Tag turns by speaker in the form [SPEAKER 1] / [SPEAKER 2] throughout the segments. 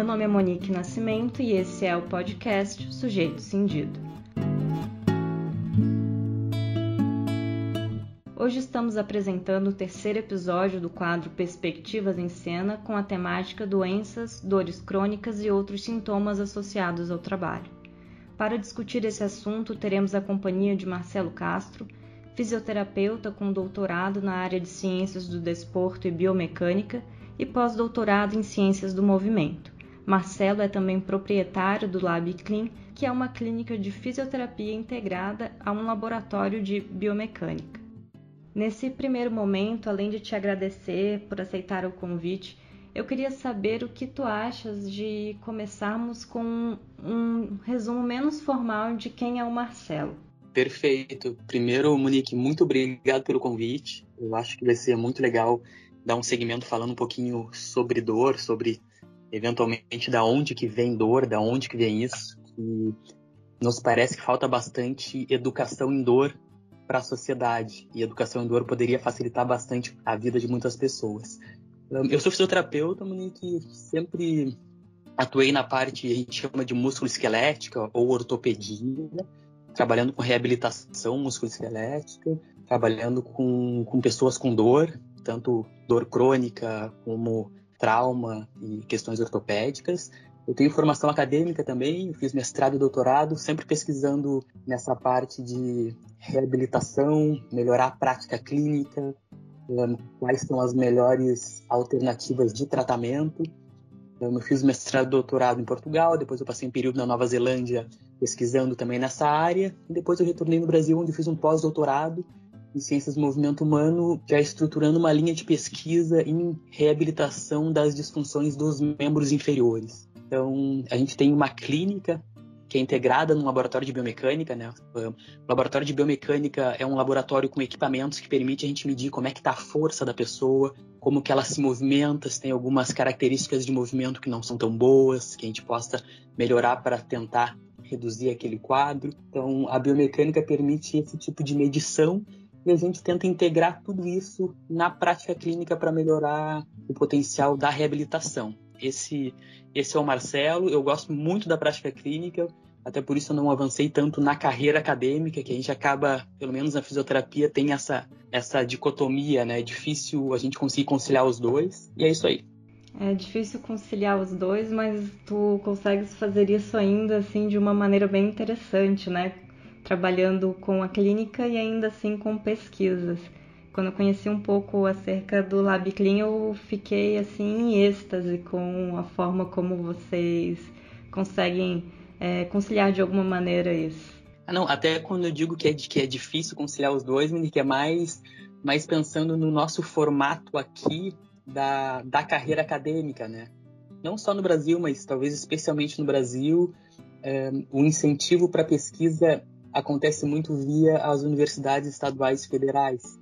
[SPEAKER 1] Meu nome é Monique Nascimento e esse é o podcast Sujeito Cindido. Hoje estamos apresentando o terceiro episódio do quadro Perspectivas em Cena com a temática doenças, dores crônicas e outros sintomas associados ao trabalho. Para discutir esse assunto, teremos a companhia de Marcelo Castro, fisioterapeuta com doutorado na área de Ciências do Desporto e Biomecânica e pós-doutorado em Ciências do Movimento. Marcelo é também proprietário do Lab Clean, que é uma clínica de fisioterapia integrada a um laboratório de biomecânica. Nesse primeiro momento, além de te agradecer por aceitar o convite, eu queria saber o que tu achas de começarmos com um resumo menos formal de quem é o Marcelo.
[SPEAKER 2] Perfeito. Primeiro, Monique, muito obrigado pelo convite. Eu acho que vai ser muito legal dar um segmento falando um pouquinho sobre dor, sobre eventualmente da onde que vem dor, da onde que vem isso. E nos parece que falta bastante educação em dor para a sociedade. E educação em dor poderia facilitar bastante a vida de muitas pessoas. Eu sou fisioterapeuta, Monique, sempre atuei na parte a gente chama de músculo esquelética ou ortopedia, trabalhando com reabilitação musculoesquelética, trabalhando com, com pessoas com dor, tanto dor crônica como trauma e questões ortopédicas. Eu tenho formação acadêmica também, fiz mestrado e doutorado, sempre pesquisando nessa parte de reabilitação, melhorar a prática clínica, quais são as melhores alternativas de tratamento. Eu fiz mestrado e doutorado em Portugal, depois eu passei um período na Nova Zelândia pesquisando também nessa área, e depois eu retornei no Brasil, onde fiz um pós-doutorado em Ciências do Movimento Humano, já estruturando uma linha de pesquisa em reabilitação das disfunções dos membros inferiores. Então, a gente tem uma clínica que é integrada num laboratório de biomecânica, né? O laboratório de biomecânica é um laboratório com equipamentos que permite a gente medir como é que está a força da pessoa, como que ela se movimenta, se tem algumas características de movimento que não são tão boas, que a gente possa melhorar para tentar reduzir aquele quadro. Então, a biomecânica permite esse tipo de medição e a gente tenta integrar tudo isso na prática clínica para melhorar o potencial da reabilitação. Esse, esse é o Marcelo, eu gosto muito da prática clínica, até por isso eu não avancei tanto na carreira acadêmica, que a gente acaba, pelo menos na fisioterapia, tem essa, essa dicotomia, né? É difícil a gente conseguir conciliar os dois, e é isso aí.
[SPEAKER 1] É difícil conciliar os dois, mas tu consegues fazer isso ainda assim de uma maneira bem interessante, né? Trabalhando com a clínica e ainda assim com pesquisas. Quando eu conheci um pouco acerca do Lab Clean, eu fiquei assim em êxtase com a forma como vocês conseguem é, conciliar de alguma maneira isso.
[SPEAKER 2] Ah, não, até quando eu digo que é, que é difícil conciliar os dois, que é mais, mais pensando no nosso formato aqui da, da carreira acadêmica, né? Não só no Brasil, mas talvez especialmente no Brasil, é, o incentivo para pesquisa acontece muito via as universidades estaduais e federais.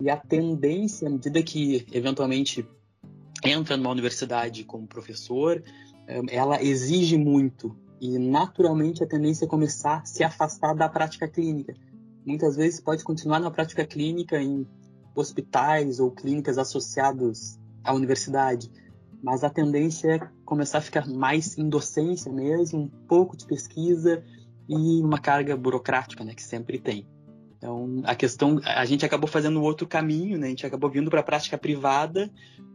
[SPEAKER 2] E a tendência, à medida que eventualmente entra numa universidade como professor, é, ela exige muito. E naturalmente a tendência é começar a se afastar da prática clínica. Muitas vezes pode continuar na prática clínica em hospitais ou clínicas associados à universidade, mas a tendência é começar a ficar mais em docência mesmo, um pouco de pesquisa e uma carga burocrática, né, que sempre tem. Então, a questão, a gente acabou fazendo outro caminho, né? A gente acabou vindo para a prática privada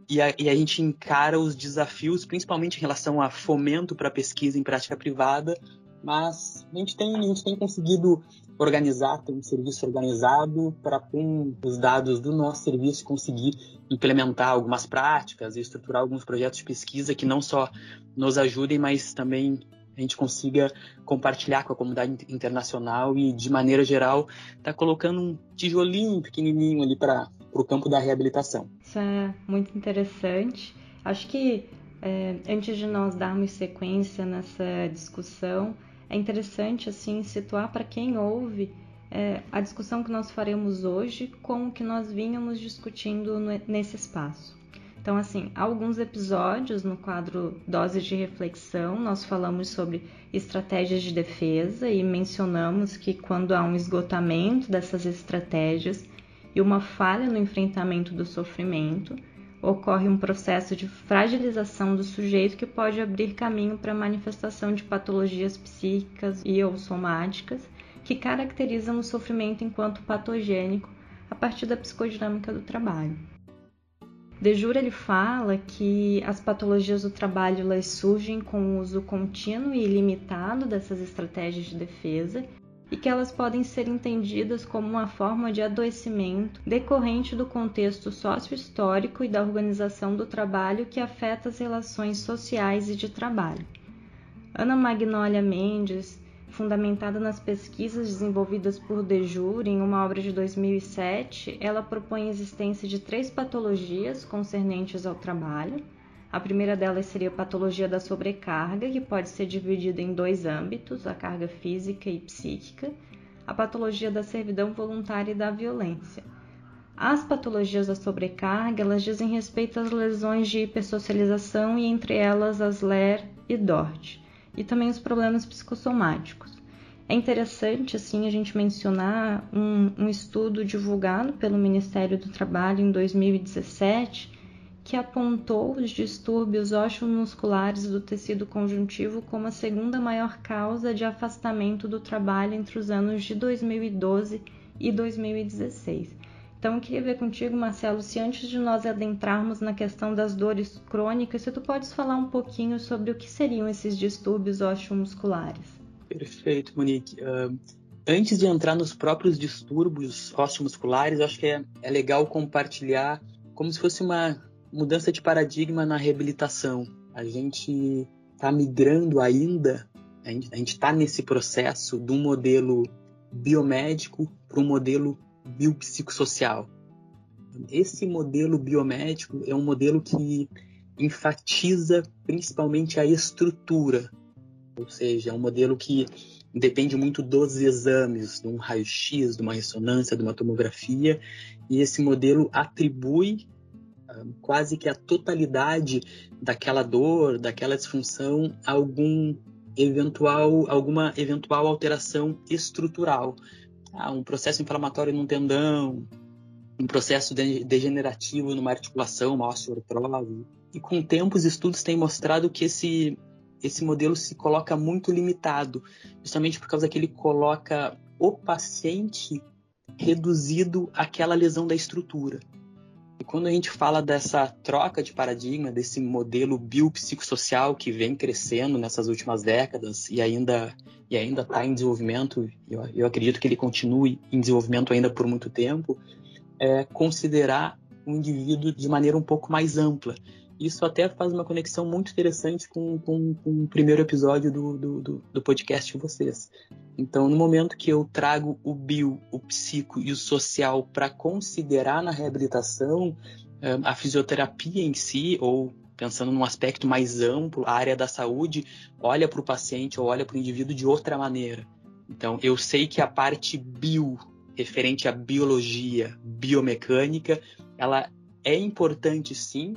[SPEAKER 2] e a, e a, gente encara os desafios, principalmente em relação a fomento para pesquisa em prática privada, mas a gente tem, a gente tem conseguido organizar, ter um serviço organizado para, com os dados do nosso serviço, conseguir implementar algumas práticas e estruturar alguns projetos de pesquisa que não só nos ajudem, mas também a gente consiga compartilhar com a comunidade internacional e, de maneira geral, tá colocando um tijolinho pequenininho ali para o campo da reabilitação.
[SPEAKER 1] Isso é muito interessante. Acho que é, antes de nós darmos sequência nessa discussão, é interessante assim situar para quem ouve é, a discussão que nós faremos hoje com o que nós vínhamos discutindo nesse espaço. Então, assim, alguns episódios no quadro Doses de Reflexão, nós falamos sobre estratégias de defesa e mencionamos que quando há um esgotamento dessas estratégias e uma falha no enfrentamento do sofrimento, ocorre um processo de fragilização do sujeito que pode abrir caminho para a manifestação de patologias psíquicas e ou somáticas que caracterizam o sofrimento enquanto patogênico a partir da psicodinâmica do trabalho. De Jure ele fala que as patologias do trabalho elas surgem com o uso contínuo e ilimitado dessas estratégias de defesa e que elas podem ser entendidas como uma forma de adoecimento decorrente do contexto sócio-histórico e da organização do trabalho que afeta as relações sociais e de trabalho. Ana Magnólia Mendes, fundamentada nas pesquisas desenvolvidas por Dejure em uma obra de 2007, ela propõe a existência de três patologias concernentes ao trabalho a primeira delas seria a patologia da sobrecarga, que pode ser dividida em dois âmbitos, a carga física e psíquica, a patologia da servidão voluntária e da violência. As patologias da sobrecarga, elas dizem respeito às lesões de hipersocialização e entre elas as LER e DORT, e também os problemas psicossomáticos. É interessante, assim, a gente mencionar um, um estudo divulgado pelo Ministério do Trabalho em 2017, que apontou os distúrbios osteomusculares do tecido conjuntivo como a segunda maior causa de afastamento do trabalho entre os anos de 2012 e 2016. Então, eu queria ver contigo, Marcelo, se antes de nós adentrarmos na questão das dores crônicas, se tu podes falar um pouquinho sobre o que seriam esses distúrbios osteomusculares.
[SPEAKER 2] Perfeito, Monique. Uh, antes de entrar nos próprios distúrbios osteomusculares, acho que é, é legal compartilhar como se fosse uma mudança de paradigma na reabilitação. A gente está migrando ainda, a gente está nesse processo de um modelo biomédico para um modelo biopsicossocial. Esse modelo biomédico é um modelo que enfatiza principalmente a estrutura, ou seja, é um modelo que depende muito dos exames, de um raio-x, de uma ressonância, de uma tomografia, e esse modelo atribui quase que a totalidade daquela dor, daquela disfunção, algum eventual, alguma eventual alteração estrutural. Ah, um processo inflamatório num tendão, um processo degenerativo numa articulação, uma osteoartrose. E com o tempo os estudos têm mostrado que esse, esse modelo se coloca muito limitado, justamente por causa que ele coloca o paciente reduzido àquela lesão da estrutura. Quando a gente fala dessa troca de paradigma, desse modelo biopsicossocial que vem crescendo nessas últimas décadas e ainda e ainda está em desenvolvimento, eu, eu acredito que ele continue em desenvolvimento ainda por muito tempo, é considerar o indivíduo de maneira um pouco mais ampla. Isso até faz uma conexão muito interessante com, com, com o primeiro episódio do, do, do, podcast de vocês. Então, no momento que eu trago o bio, o psico e o social para considerar na reabilitação, eh, a fisioterapia em si, ou pensando num aspecto mais amplo, a área da saúde olha para o paciente ou olha para o indivíduo de outra maneira. Então, eu sei que a parte bio, referente à biologia, biomecânica, ela é importante sim,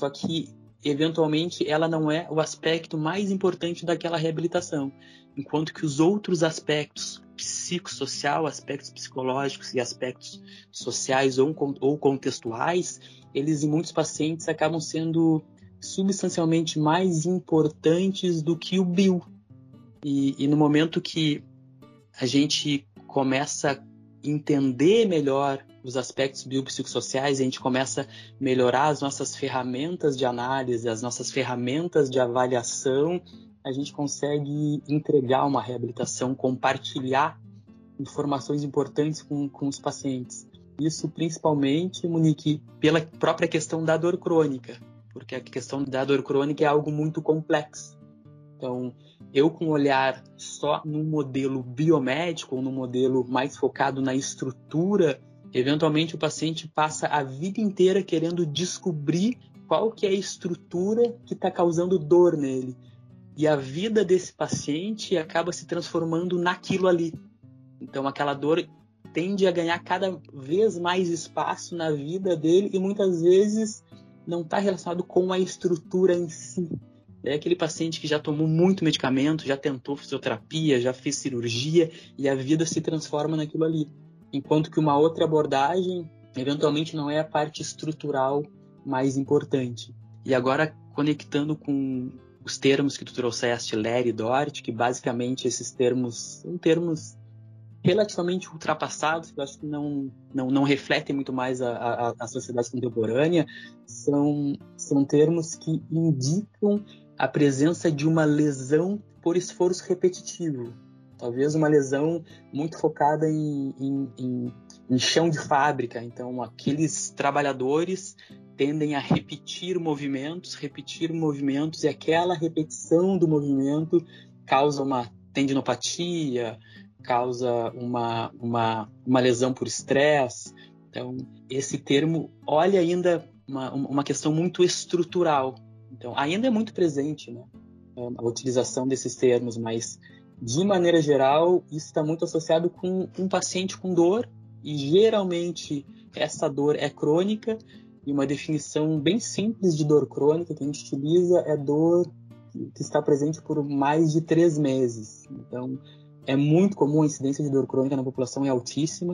[SPEAKER 2] só que, eventualmente, ela não é o aspecto mais importante daquela reabilitação. Enquanto que os outros aspectos psicossocial, aspectos psicológicos e aspectos sociais ou, ou contextuais, eles em muitos pacientes acabam sendo substancialmente mais importantes do que o bio. E, e, no momento que a gente começa a entender melhor os aspectos biopsicossociais, a gente começa a melhorar as nossas ferramentas de análise, as nossas ferramentas de avaliação, a gente consegue entregar uma reabilitação, compartilhar informações importantes com, com os pacientes. Isso principalmente, Monique, pela própria questão da dor crônica, porque a questão da dor crônica é algo muito complexo. Então, eu com um olhar só no modelo biomédico, ou no modelo mais focado na estrutura Eventualmente o paciente passa a vida inteira querendo descobrir qual que é a estrutura que está causando dor nele. E a vida desse paciente acaba se transformando naquilo ali. Então aquela dor tende a ganhar cada vez mais espaço na vida dele e muitas vezes não está relacionado com a estrutura em si. É aquele paciente que já tomou muito medicamento, já tentou fisioterapia, já fez cirurgia e a vida se transforma naquilo ali enquanto que uma outra abordagem eventualmente não é a parte estrutural mais importante. E agora, conectando com os termos que tu trouxeste, Ler e Dort, que basicamente esses termos são termos relativamente ultrapassados, que eu acho que não, não, não refletem muito mais a, a, a sociedade contemporânea, são, são termos que indicam a presença de uma lesão por esforço repetitivo. Talvez uma lesão muito focada em, em, em, em chão de fábrica. Então, aqueles trabalhadores tendem a repetir movimentos, repetir movimentos, e aquela repetição do movimento causa uma tendinopatia, causa uma, uma, uma lesão por estresse. Então, esse termo olha ainda uma, uma questão muito estrutural. Então, ainda é muito presente né, a utilização desses termos, mas, de maneira geral, isso está muito associado com um paciente com dor, e geralmente essa dor é crônica, e uma definição bem simples de dor crônica que a gente utiliza é dor que está presente por mais de três meses. Então, é muito comum a incidência de dor crônica na população, é altíssima.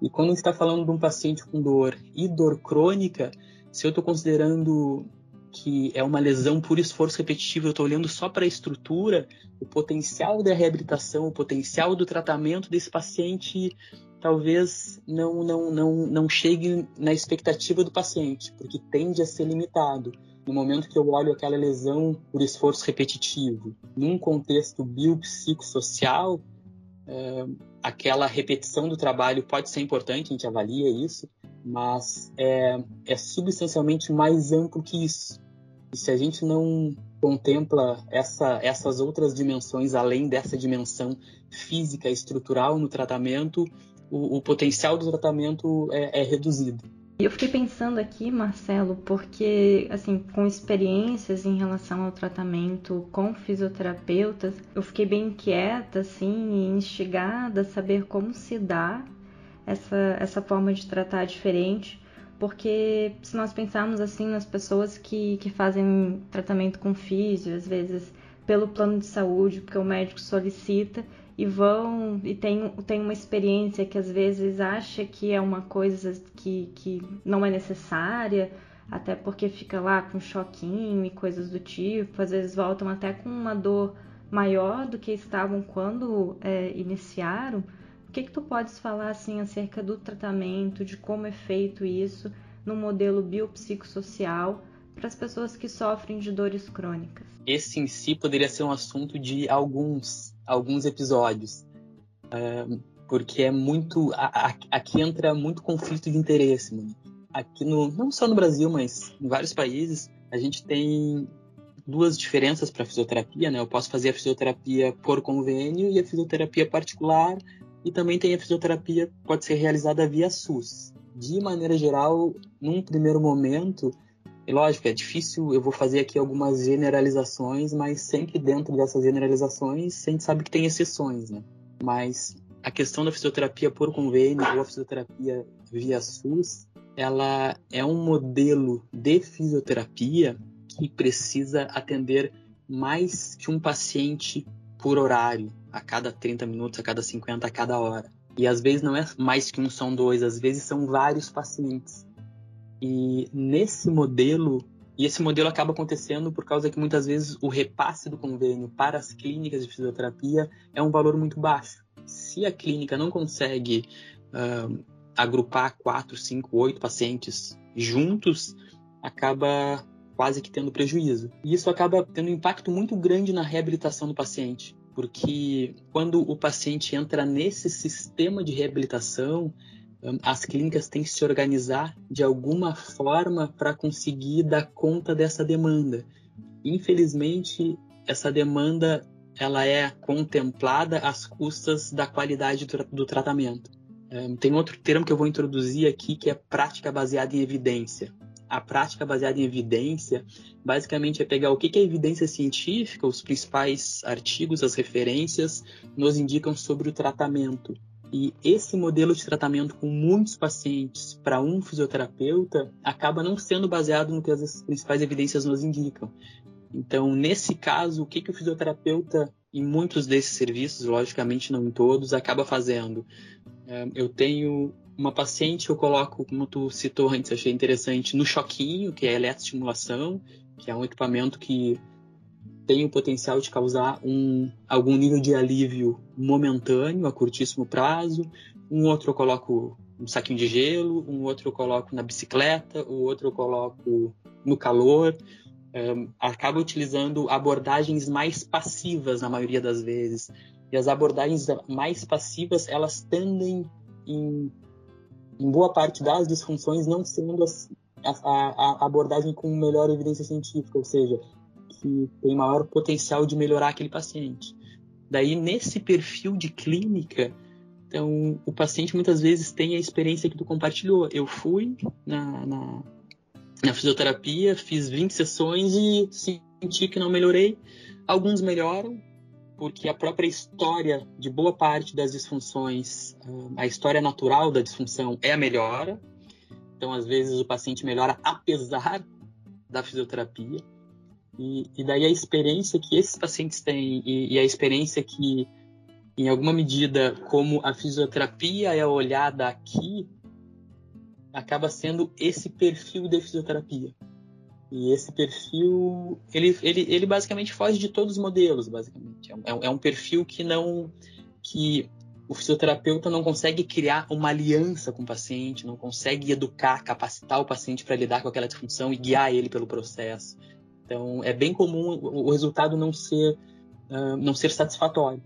[SPEAKER 2] E quando a gente está falando de um paciente com dor e dor crônica, se eu estou considerando que é uma lesão por esforço repetitivo, eu estou olhando só para a estrutura, o potencial da reabilitação, o potencial do tratamento desse paciente talvez não, não, não, não chegue na expectativa do paciente, porque tende a ser limitado. No momento que eu olho aquela lesão por esforço repetitivo, num contexto biopsicossocial, é, aquela repetição do trabalho pode ser importante, a gente avalia isso, mas é, é substancialmente mais amplo que isso. E se a gente não contempla essa, essas outras dimensões além dessa dimensão física estrutural no tratamento, o, o potencial do tratamento é, é reduzido.
[SPEAKER 1] Eu fiquei pensando aqui, Marcelo, porque, assim, com experiências em relação ao tratamento com fisioterapeutas, eu fiquei bem inquieta, assim, e instigada a saber como se dá essa, essa forma de tratar diferente, porque se nós pensarmos, assim, nas pessoas que, que fazem tratamento com físio, às vezes pelo plano de saúde, porque o médico solicita, e vão e tem, tem uma experiência que às vezes acha que é uma coisa que, que não é necessária, até porque fica lá com choquinho e coisas do tipo, às vezes voltam até com uma dor maior do que estavam quando é, iniciaram. O que, que tu podes falar assim acerca do tratamento, de como é feito isso no modelo biopsicossocial para as pessoas que sofrem de dores crônicas?
[SPEAKER 2] Esse em si poderia ser um assunto de alguns alguns episódios. Uh, porque é muito. Aqui entra muito conflito de interesse, mano. Aqui no. Não só no Brasil, mas em vários países, a gente tem duas diferenças para fisioterapia, né? Eu posso fazer a fisioterapia por convênio e a fisioterapia particular, e também tem a fisioterapia que pode ser realizada via SUS. De maneira geral, num primeiro momento, e lógico, é difícil, eu vou fazer aqui algumas generalizações, mas sempre dentro dessas generalizações, a gente sabe que tem exceções, né? Mas a questão da fisioterapia por convênio ou a fisioterapia via SUS, ela é um modelo de fisioterapia que precisa atender mais que um paciente por horário, a cada 30 minutos, a cada 50, a cada hora. E às vezes não é mais que um, são dois, às vezes são vários pacientes. E nesse modelo, e esse modelo acaba acontecendo por causa que muitas vezes o repasse do convênio para as clínicas de fisioterapia é um valor muito baixo. Se a clínica não consegue uh, agrupar quatro, cinco, oito pacientes juntos, acaba quase que tendo prejuízo. E isso acaba tendo um impacto muito grande na reabilitação do paciente, porque quando o paciente entra nesse sistema de reabilitação, as clínicas têm que se organizar de alguma forma para conseguir dar conta dessa demanda. Infelizmente, essa demanda ela é contemplada às custas da qualidade do, do tratamento. tem outro termo que eu vou introduzir aqui que é prática baseada em evidência. A prática baseada em evidência, basicamente, é pegar o que, que a evidência científica, os principais artigos, as referências, nos indicam sobre o tratamento e esse modelo de tratamento com muitos pacientes para um fisioterapeuta acaba não sendo baseado no que as principais evidências nos indicam. Então, nesse caso, o que, que o fisioterapeuta, em muitos desses serviços, logicamente não em todos, acaba fazendo? É, eu tenho uma paciente eu coloco, como tu citou antes, achei interessante, no choquinho, que é a eletroestimulação, que é um equipamento que tem o potencial de causar um, algum nível de alívio momentâneo, a curtíssimo prazo. Um outro eu coloco um saquinho de gelo, um outro eu coloco na bicicleta, o outro eu coloco no calor. Um, acaba utilizando abordagens mais passivas na maioria das vezes. E as abordagens mais passivas, elas tendem, em, em boa parte das disfunções, não sendo a, a, a abordagem com melhor evidência científica, ou seja, que tem maior potencial de melhorar aquele paciente. Daí, nesse perfil de clínica, então, o paciente muitas vezes tem a experiência que tu compartilhou. Eu fui na, na, na fisioterapia, fiz 20 sessões e senti que não melhorei. Alguns melhoram, porque a própria história de boa parte das disfunções, a história natural da disfunção é a melhora. Então, às vezes, o paciente melhora apesar da fisioterapia. E, e daí a experiência que esses pacientes têm e, e, a experiência que, em alguma medida, como a fisioterapia é olhada aqui, acaba sendo esse perfil de fisioterapia. E esse perfil, ele, ele, ele basicamente foge de todos os modelos, basicamente. É, é, é um perfil que não, que o fisioterapeuta não consegue criar uma aliança com o paciente, não consegue educar, capacitar o paciente para lidar com aquela disfunção e guiar ele pelo processo. Então, é bem comum o resultado não ser, uh, não ser satisfatório.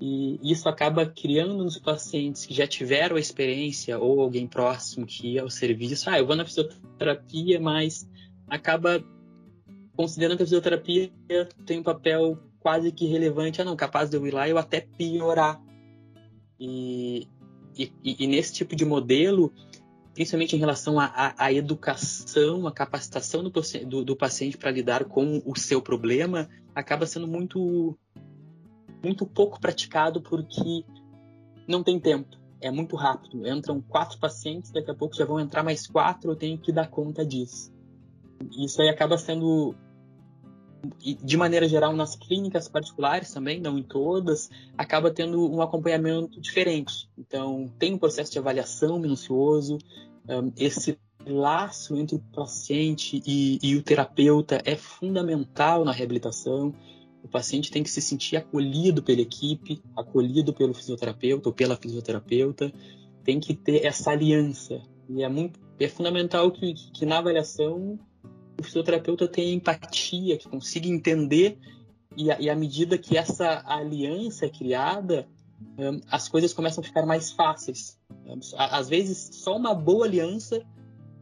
[SPEAKER 2] E isso acaba criando nos pacientes que já tiveram a experiência ou alguém próximo que ia ao serviço, ah, eu vou na fisioterapia, mas acaba considerando que a fisioterapia tem um papel quase que relevante, ah não, capaz de eu ir lá e eu até piorar. E, e, e nesse tipo de modelo, principalmente em relação à educação, à capacitação do, do, do paciente para lidar com o seu problema, acaba sendo muito, muito pouco praticado porque não tem tempo. É muito rápido. Entram quatro pacientes, daqui a pouco já vão entrar mais quatro, eu tenho que dar conta disso. Isso aí acaba sendo de maneira geral, nas clínicas particulares também, não em todas, acaba tendo um acompanhamento diferente. Então, tem um processo de avaliação minucioso, esse laço entre o paciente e, e, o terapeuta é fundamental na reabilitação. O paciente tem que se sentir acolhido pela equipe, acolhido pelo fisioterapeuta ou pela fisioterapeuta, tem que ter essa aliança. E é, muito, é fundamental que, que na avaliação o fisioterapeuta tenha empatia, que consiga entender e, e à medida que essa aliança é criada, um, as coisas começam a ficar mais fáceis. Às vezes, só uma boa aliança,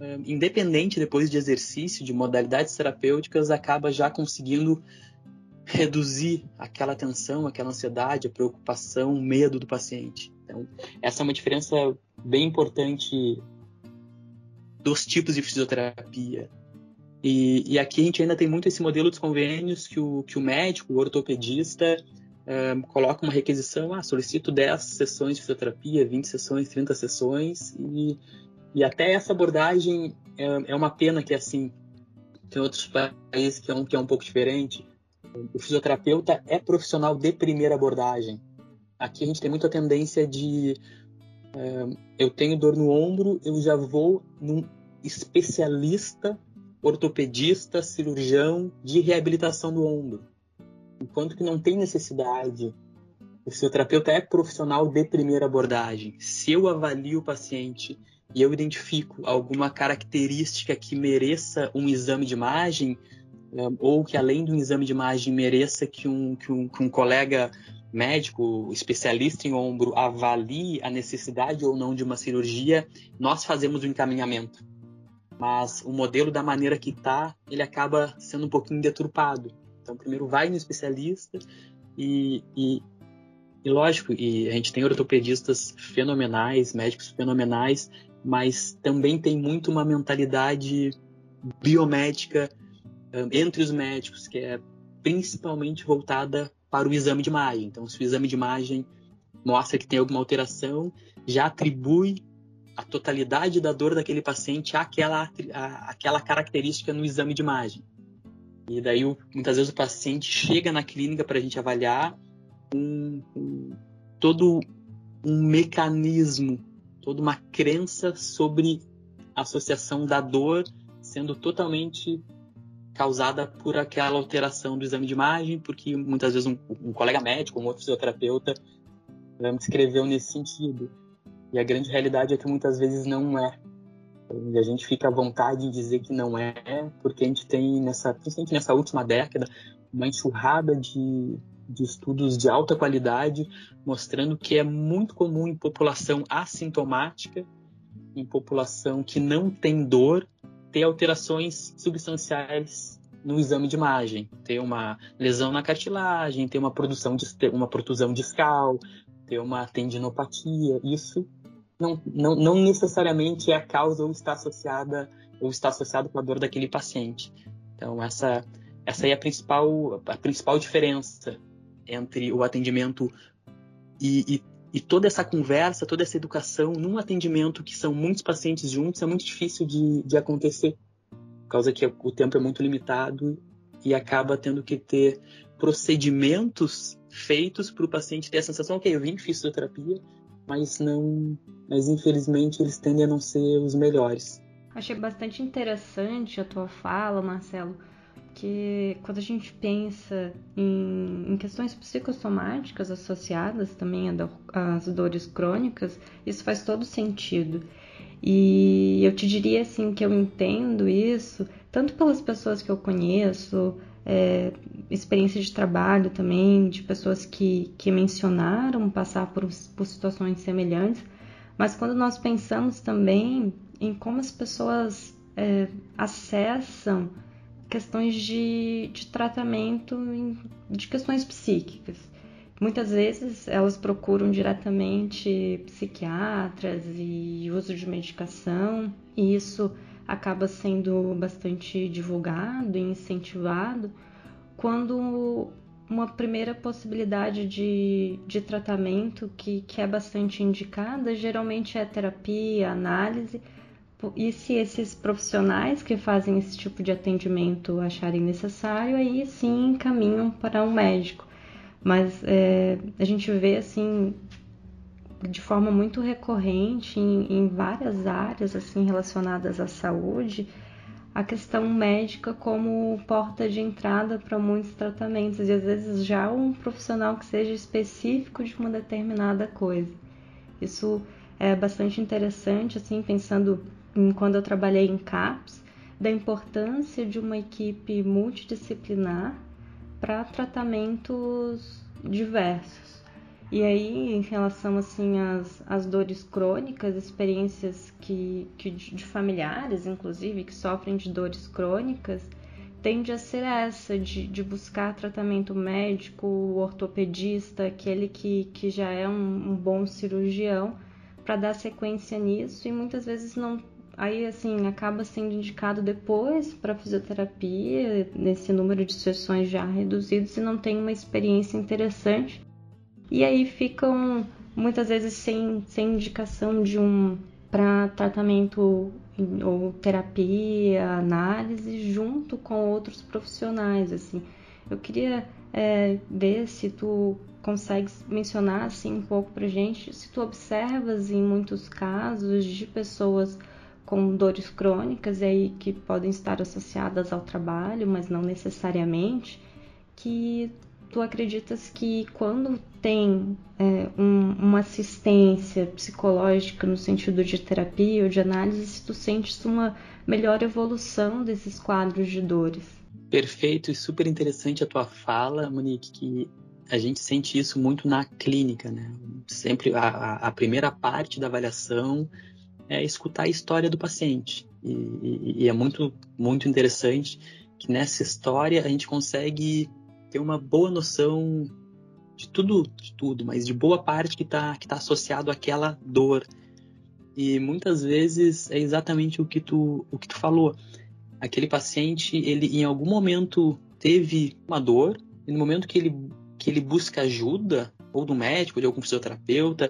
[SPEAKER 2] um, independente depois de exercício, de modalidades terapêuticas, acaba já conseguindo reduzir aquela tensão, aquela ansiedade, a preocupação, o medo do paciente. Então, essa é uma diferença bem importante dos tipos de fisioterapia. E, e, aqui a gente ainda tem muito esse modelo dos convênios que o, que o médico, o ortopedista, um, coloca uma requisição, ah, solicito 10 sessões de fisioterapia, 20 sessões, 30 sessões, e, e até essa abordagem é, é uma pena que, assim, tem outros países que é, um, que é um pouco diferente. O fisioterapeuta é profissional de primeira abordagem. Aqui a gente tem muita tendência de eu tenho dor no ombro, eu já vou num especialista ortopedista, cirurgião de reabilitação do ombro. Enquanto que não tem necessidade, o fisioterapeuta é profissional de primeira abordagem. Se eu avalio o paciente e eu identifico alguma característica que mereça um exame de imagem, né, ou que além do exame de imagem mereça que um, que um, que um colega médico, especialista em ombro, avalie a necessidade ou não de uma cirurgia, nós fazemos o encaminhamento mas o modelo da maneira que está, ele acaba sendo um pouquinho deturpado. Então, primeiro vai no especialista e, e, e, lógico, e a gente tem ortopedistas fenomenais, médicos fenomenais, mas também tem muito uma mentalidade biomédica um, entre os médicos, que é principalmente voltada para o exame de imagem. Então, se o exame de imagem mostra que tem alguma alteração, já atribui a totalidade da dor daquele paciente àquela, àquela característica no exame de imagem. E daí, muitas vezes, o paciente chega na clínica para a gente avaliar um, um, todo um mecanismo toda uma crença sobre a associação da dor sendo totalmente causada por aquela alteração do exame de imagem, porque muitas vezes um, um colega médico, um outro fisioterapeuta eh, escreveu nesse sentido. E a grande realidade é que muitas vezes não é. E a gente fica à vontade em dizer que não é, porque a gente tem, nessa, principalmente nessa última década, uma enxurrada de, de estudos de alta qualidade mostrando que é muito comum em população assintomática, em população que não tem dor, ter alterações substanciais no exame de imagem, ter uma lesão na cartilagem, ter uma produção de uma protusão discal, ter uma tendinopatia. Isso não, não, não necessariamente é a causa ou está associada ou está associado com a dor daquele paciente. Então essa essa é a principal a principal diferença entre o atendimento e, e e toda essa conversa, toda essa educação num atendimento que são muitos pacientes juntos é muito difícil de, de acontecer, por causa que o tempo é muito limitado e acaba tendo que ter procedimentos feitos para o paciente ter a sensação, ok, eu vim, fiz fisioterapia, mas não, mas infelizmente eles tendem a não ser os melhores.
[SPEAKER 1] Achei bastante interessante a tua fala, Marcelo, que quando a gente pensa em, em questões psicossomáticas associadas também às dores crônicas, isso faz todo sentido. E eu te diria assim que eu entendo isso tanto pelas pessoas que eu conheço, é, experiência de trabalho também, de pessoas que, que mencionaram passar por, por situações semelhantes, mas quando nós pensamos também em como as pessoas é, acessam questões de, de tratamento de questões psíquicas. Muitas vezes elas procuram diretamente psiquiatras e uso de medicação, e isso acaba sendo bastante divulgado e incentivado quando uma primeira possibilidade de, de tratamento que, que é bastante indicada geralmente é terapia, análise, e se esses profissionais que fazem esse tipo de atendimento acharem necessário, aí sim encaminham para um médico. Mas é, a gente vê assim de forma muito recorrente em, em várias áreas assim relacionadas à saúde a questão médica como porta de entrada para muitos tratamentos e às vezes já um profissional que seja específico de uma determinada coisa. Isso é bastante interessante assim pensando quando eu trabalhei em CAPS, da importância de uma equipe multidisciplinar para tratamentos diversos. E aí, em relação assim às, às dores crônicas, experiências que, que de familiares, inclusive, que sofrem de dores crônicas, tende a ser essa, de, de buscar tratamento médico, ortopedista, aquele que, que já é um, um bom cirurgião, para dar sequência nisso e muitas vezes não aí assim acaba sendo indicado depois para fisioterapia nesse número de sessões já reduzidos e não tem uma experiência interessante e aí ficam muitas vezes sem, sem indicação de um para tratamento ou terapia, análise junto com outros profissionais assim. Eu queria é, ver se tu consegues mencionar assim um pouco para gente se tu observas em muitos casos de pessoas com dores crônicas aí que podem estar associadas ao trabalho, mas não necessariamente, que tu acreditas que quando tem é, um, uma assistência psicológica no sentido de terapia ou de análise, tu sentes uma melhor evolução desses quadros de dores.
[SPEAKER 2] Perfeito e super interessante a tua fala, Monique, que a gente sente isso muito na clínica, né? Sempre a, a primeira parte da avaliação é escutar a história do paciente. E, e, e, é muito, muito interessante que nessa história a gente consegue ter uma boa noção de tudo, de tudo, mas de boa parte que está que tá associado àquela dor. E muitas vezes é exatamente o que tu, o que tu falou. Aquele paciente, ele em algum momento teve uma dor, e no momento que ele, que ele busca ajuda, ou do médico, ou de algum fisioterapeuta,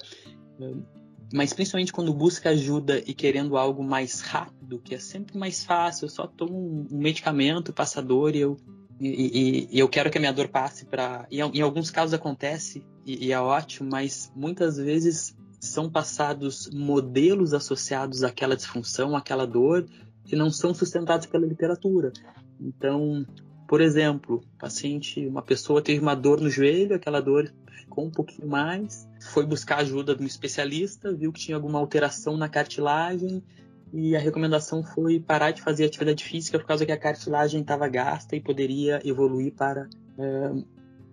[SPEAKER 2] mas principalmente quando busca ajuda e querendo algo mais rápido, que é sempre mais fácil, eu só tomo um medicamento passador e eu, e, e, e eu quero que a minha dor passe para. Em, alguns casos acontece e, e, é ótimo, mas muitas vezes são passados modelos associados àquela disfunção, àquela dor, que não são sustentados pela literatura. Então, por exemplo, paciente, uma pessoa teve uma dor no joelho, aquela dor ficou um pouquinho mais, foi buscar ajuda de um especialista, viu que tinha alguma alteração na cartilagem e a recomendação foi parar de fazer atividade física por causa que a cartilagem estava gasta e poderia evoluir para. Uh,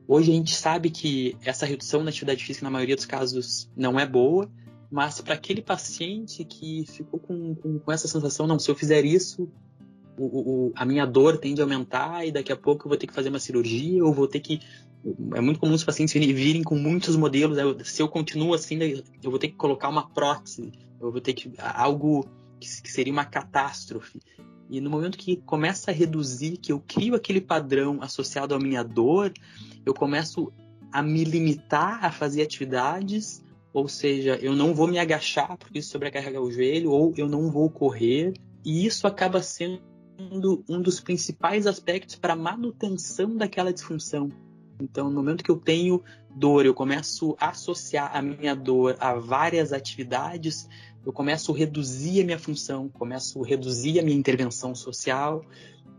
[SPEAKER 2] hoje a gente sabe que essa redução na atividade física, na maioria dos casos, não é boa, mas para aquele paciente que ficou com, com, com, essa sensação, não, se eu fizer isso, o, o, a minha dor tende a aumentar e daqui a pouco eu vou ter que fazer uma cirurgia ou vou ter que. É muito comum os pacientes virem com muitos modelos. Se eu continuo assim, eu vou ter que colocar uma prótese, eu vou ter que. algo que, seria uma catástrofe. E no momento que começa a reduzir, que eu crio aquele padrão associado à minha dor, eu começo a me limitar a fazer atividades, ou seja, eu não vou me agachar porque isso sobrecarrega o joelho, ou eu não vou correr, e isso acaba sendo um dos principais aspectos para a manutenção daquela disfunção. Então, no momento que eu tenho dor, eu começo a associar a minha dor a várias atividades, eu começo a reduzir a minha função, começo a reduzir a minha intervenção social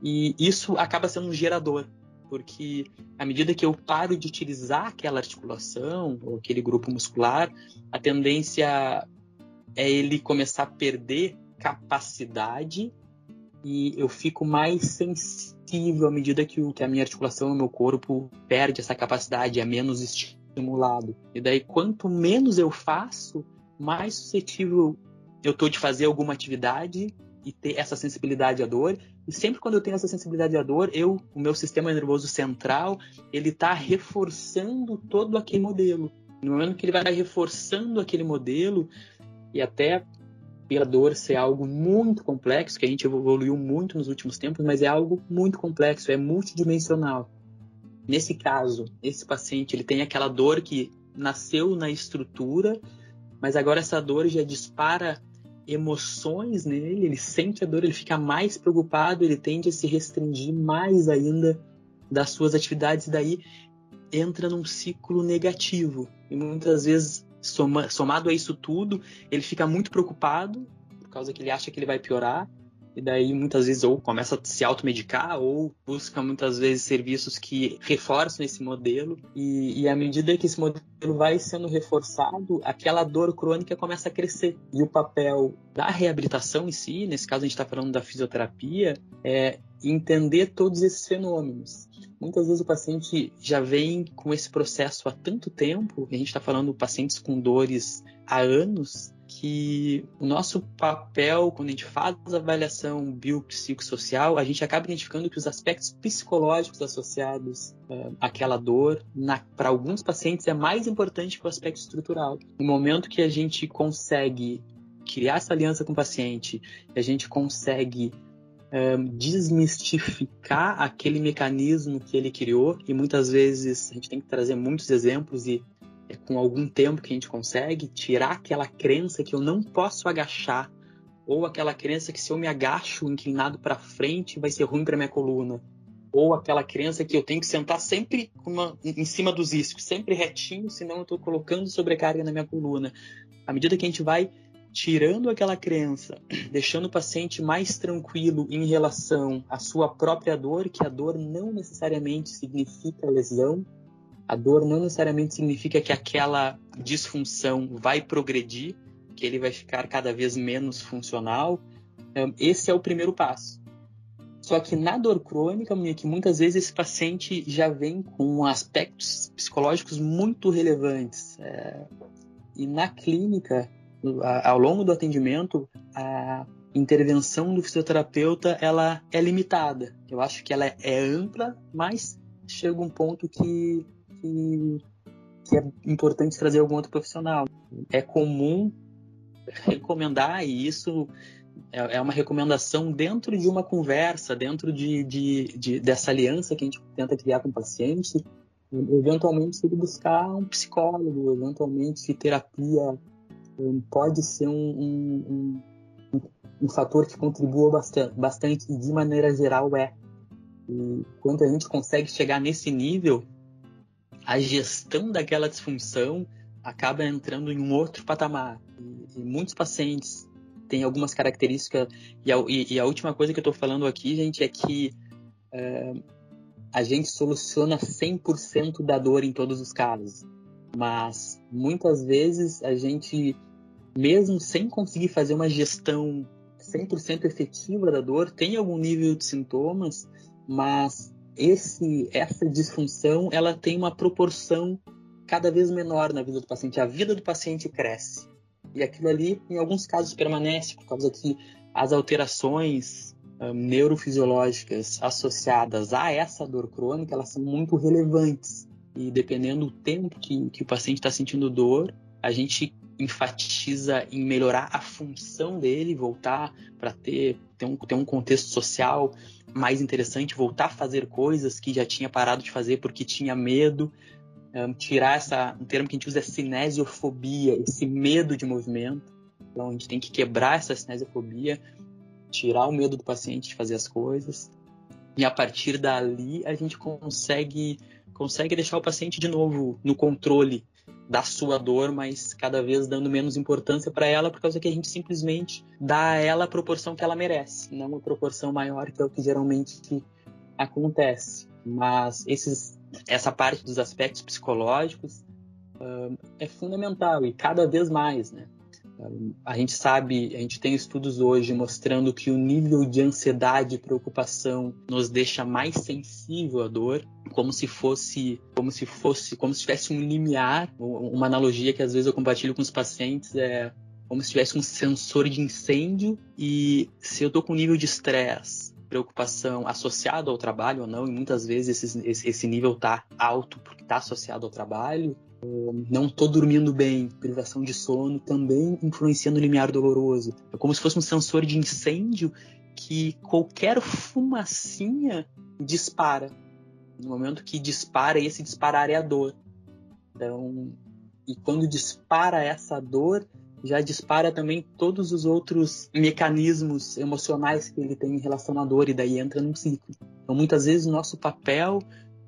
[SPEAKER 2] e isso acaba sendo um gerador, porque à medida que eu paro de utilizar aquela articulação ou aquele grupo muscular, a tendência é ele começar a perder capacidade e eu fico mais sensível à medida que, o, que a minha articulação, o meu corpo perde essa capacidade, é menos estimulado. E daí, quanto menos eu faço, mais suscetível eu tô de fazer alguma atividade e ter essa sensibilidade à dor. E sempre quando eu tenho essa sensibilidade à dor, eu, o meu sistema nervoso central, ele está reforçando todo aquele modelo. No momento que ele vai reforçando aquele modelo, e até pela dor ser algo muito complexo, que a gente evoluiu muito nos últimos tempos, mas é algo muito complexo, é multidimensional. Nesse caso, esse paciente ele tem aquela dor que nasceu na estrutura mas agora essa dor já dispara emoções nele, ele sente a dor, ele fica mais preocupado, ele tende a se restringir mais ainda das suas atividades, e daí entra num ciclo negativo. E muitas vezes, soma, somado a isso tudo, ele fica muito preocupado, por causa que ele acha que ele vai piorar, e daí muitas vezes ou começa a se automedicar ou busca muitas vezes serviços que reforçam esse modelo e, e à medida que esse modelo vai sendo reforçado, aquela dor crônica começa a crescer e o papel da reabilitação em si, nesse caso a gente está falando da fisioterapia, é entender todos esses fenômenos. Muitas vezes o paciente já vem com esse processo há tanto tempo, a gente está falando pacientes com dores há anos, que o nosso papel, quando a gente faz a avaliação biopsicossocial, a gente acaba identificando que os aspectos psicológicos associados uh, àquela dor, para alguns pacientes, é mais importante que o aspecto estrutural. No momento que a gente consegue criar essa aliança com o paciente, a gente consegue um, desmistificar aquele mecanismo que ele criou, e muitas vezes a gente tem que trazer muitos exemplos e é com algum tempo que a gente consegue tirar aquela crença que eu não posso agachar ou aquela crença que se eu me agacho inclinado para frente vai ser ruim para minha coluna ou aquela crença que eu tenho que sentar sempre uma, em cima dos iscos, sempre retinho, senão eu estou colocando sobrecarga na minha coluna. À medida que a gente vai tirando aquela crença, deixando o paciente mais tranquilo em relação à sua própria dor, que a dor não necessariamente significa lesão, a dor não necessariamente significa que aquela disfunção vai progredir, que ele vai ficar cada vez menos funcional. Esse é o primeiro passo. Só que na dor crônica, que muitas vezes esse paciente já vem com aspectos psicológicos muito relevantes. É... E na clínica, ao longo do atendimento, a intervenção do fisioterapeuta ela é limitada. Eu acho que ela é ampla, mas chega um ponto que que, que é importante trazer algum outro profissional. É comum recomendar, e isso é, é uma recomendação dentro de uma conversa, dentro de, de, de, dessa aliança que a gente tenta criar com o paciente, eventualmente se buscar um psicólogo, eventualmente terapia pode ser um, um, um, um fator que contribua bastante, bastante, e de maneira geral é. E quando a gente consegue chegar nesse nível, a gestão daquela disfunção acaba entrando em um outro patamar. E, e muitos pacientes têm algumas características. E a, e, e a última coisa que eu estou falando aqui, gente, é que é, a gente soluciona 100% da dor em todos os casos. Mas muitas vezes a gente, mesmo sem conseguir fazer uma gestão 100% efetiva da dor, tem algum nível de sintomas, mas esse, essa disfunção ela tem uma proporção cada vez menor na vida do paciente. A vida do paciente cresce. E aquilo ali, em alguns casos, permanece, por causa que as alterações uh, neurofisiológicas associadas a essa dor crônica, elas são muito relevantes. E dependendo do tempo que, que o paciente está sentindo dor, a gente enfatiza em melhorar a função dele, voltar para ter, ter, um, ter um contexto social mais interessante, voltar a fazer coisas que já tinha parado de fazer porque tinha medo, um, tirar essa, um termo que a gente usa é cinesiofobia, esse medo de movimento. Então a gente tem que quebrar essa cinesiofobia, tirar o medo do paciente de fazer as coisas. E a partir dali a gente consegue consegue deixar o paciente de novo no controle da sua dor, mas cada vez dando menos importância para ela, por causa que a gente simplesmente dá a ela a proporção que ela merece, não uma proporção maior que é o que geralmente acontece. Mas esses, essa parte dos aspectos psicológicos uh, é fundamental e cada vez mais, né? A gente sabe, a gente tem estudos hoje mostrando que o nível de ansiedade e preocupação nos deixa mais sensível à dor, como se fosse, como se fosse, como se tivesse um limiar. Uma analogia que às vezes eu compartilho com os pacientes é como se tivesse um sensor de incêndio e se eu tô com um nível de estresse, preocupação associado ao trabalho ou não, e muitas vezes esse, esse nível tá alto porque está associado ao trabalho, não estou dormindo bem, privação de sono também influencia no limiar doloroso. É como se fosse um sensor de incêndio que qualquer fumacinha dispara. No momento que dispara, esse disparar é a dor. Então, e quando dispara essa dor, já dispara também todos os outros mecanismos emocionais que ele tem em relação à dor e daí entra num ciclo. Então, muitas vezes o nosso papel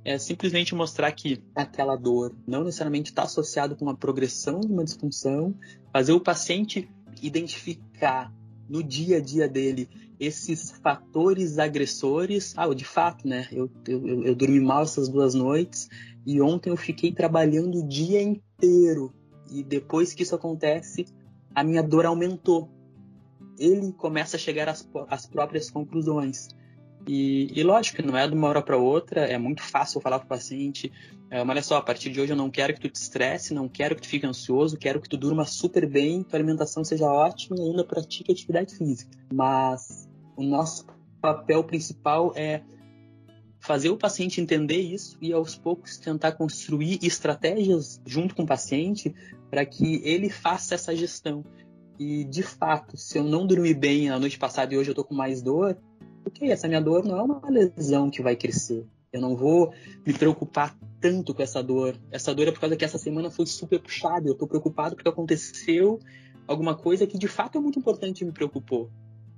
[SPEAKER 2] é simplesmente mostrar que aquela dor não necessariamente está associada com uma progressão de uma disfunção, fazer o paciente identificar no dia a dia dele esses fatores agressores. Ah, de fato, né? Eu, eu, eu dormi mal essas duas noites e ontem eu fiquei trabalhando o dia inteiro. E depois que isso acontece, a minha dor aumentou. Ele começa a chegar às, às próprias conclusões. E, e, lógico não é de uma hora para outra, é muito fácil falar para o paciente: é, olha só, a partir de hoje eu não quero que tu te estresse, não quero que tu fique ansioso, quero que tu durma super bem, tua alimentação seja ótima e ainda pratique atividade física. Mas o nosso papel principal é fazer o paciente entender isso e aos poucos tentar construir estratégias junto com o paciente para que ele faça essa gestão. E de fato, se eu não dormir bem na noite passada e hoje eu tô com mais dor, porque essa minha dor não é uma lesão que vai crescer. Eu não vou me preocupar tanto com essa dor. Essa dor é por causa que essa semana foi super puxada. Eu estou preocupado porque aconteceu alguma coisa que de fato é muito importante e me preocupou.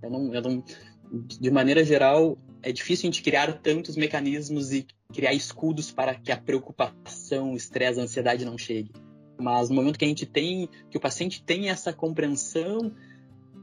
[SPEAKER 2] Eu não, eu não, de maneira geral, é difícil a gente criar tantos mecanismos e criar escudos para que a preocupação, o estresse, a ansiedade não chegue. Mas no momento que a gente tem, que o paciente tem essa compreensão,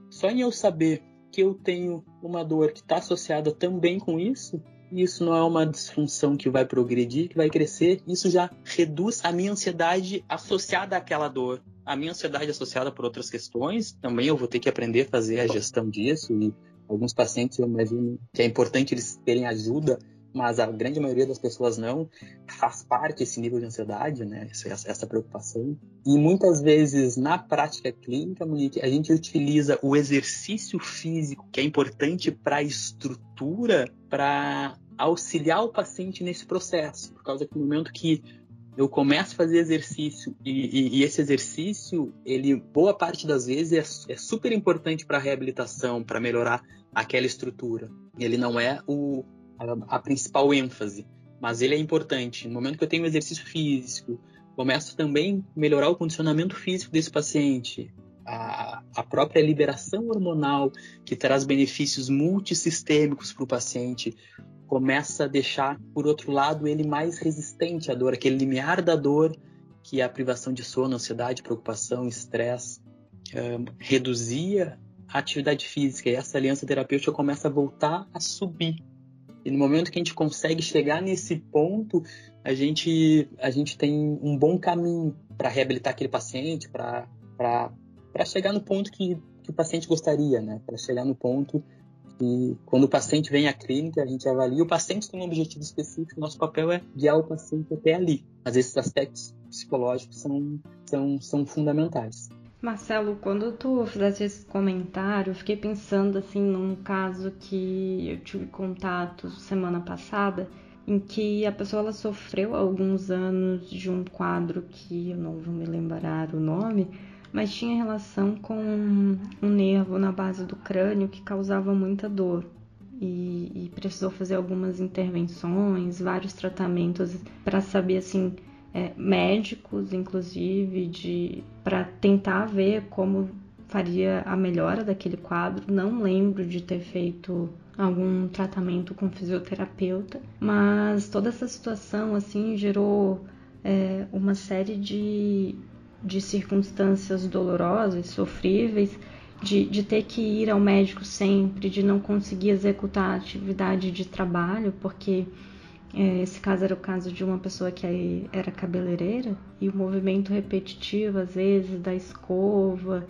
[SPEAKER 2] só em eu saber que eu tenho uma dor que está associada também com isso, isso não é uma disfunção que vai progredir, que vai crescer, isso já reduz a minha ansiedade associada àquela dor. A minha ansiedade associada por outras questões, também eu vou ter que aprender a fazer a gestão disso e alguns pacientes eu imagino que é importante eles terem ajuda mas a grande maioria das pessoas não faz parte esse nível de ansiedade, né? Essa, essa preocupação. E muitas vezes na prática clínica, Monique, a gente utiliza o exercício físico, que é importante para a estrutura, para auxiliar o paciente nesse processo, por causa que no momento que eu começo a fazer exercício e, e, e esse exercício, ele boa parte das vezes é, é super importante para a reabilitação, para melhorar aquela estrutura. Ele não é o, a, a principal ênfase, mas ele é importante. No momento que eu tenho exercício físico, começo também a melhorar o condicionamento físico desse paciente, a, a própria liberação hormonal, que traz benefícios multissistêmicos para o paciente, começa a deixar, por outro lado, ele mais resistente à dor, aquele limiar da dor que a privação de sono, ansiedade, preocupação, estresse uh, reduzia a atividade física e essa aliança terapêutica começa a voltar a subir. E no momento que a gente consegue chegar nesse ponto, a gente, a gente tem um bom caminho para reabilitar aquele paciente, para chegar no ponto que, que o paciente gostaria, né? Para chegar no ponto que, quando o paciente vem à clínica, a gente avalia. O paciente tem um objetivo específico, nosso papel é guiar o paciente até ali. Mas esses aspectos psicológicos são, são, são fundamentais.
[SPEAKER 1] Marcelo, quando tu fizeste esse comentário, eu fiquei pensando assim num caso que eu tive contato semana passada, em que a pessoa ela sofreu alguns anos de um quadro que eu não vou me lembrar o nome, mas tinha relação com um nervo na base do crânio que causava muita dor. E, e precisou fazer algumas intervenções, vários tratamentos para saber assim é, médicos, inclusive, de para tentar ver como faria a melhora daquele quadro. Não lembro de ter feito algum tratamento com fisioterapeuta, mas toda essa situação assim gerou é, uma série de, de circunstâncias dolorosas, sofríveis, de, de ter que ir ao médico sempre, de não conseguir executar a atividade de trabalho, porque esse caso era o caso de uma pessoa que era cabeleireira e o movimento repetitivo, às vezes, da escova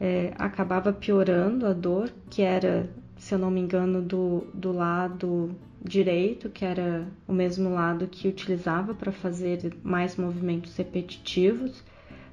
[SPEAKER 1] é, acabava piorando a dor, que era, se eu não me engano, do, do lado direito, que era o mesmo lado que utilizava para fazer mais movimentos repetitivos,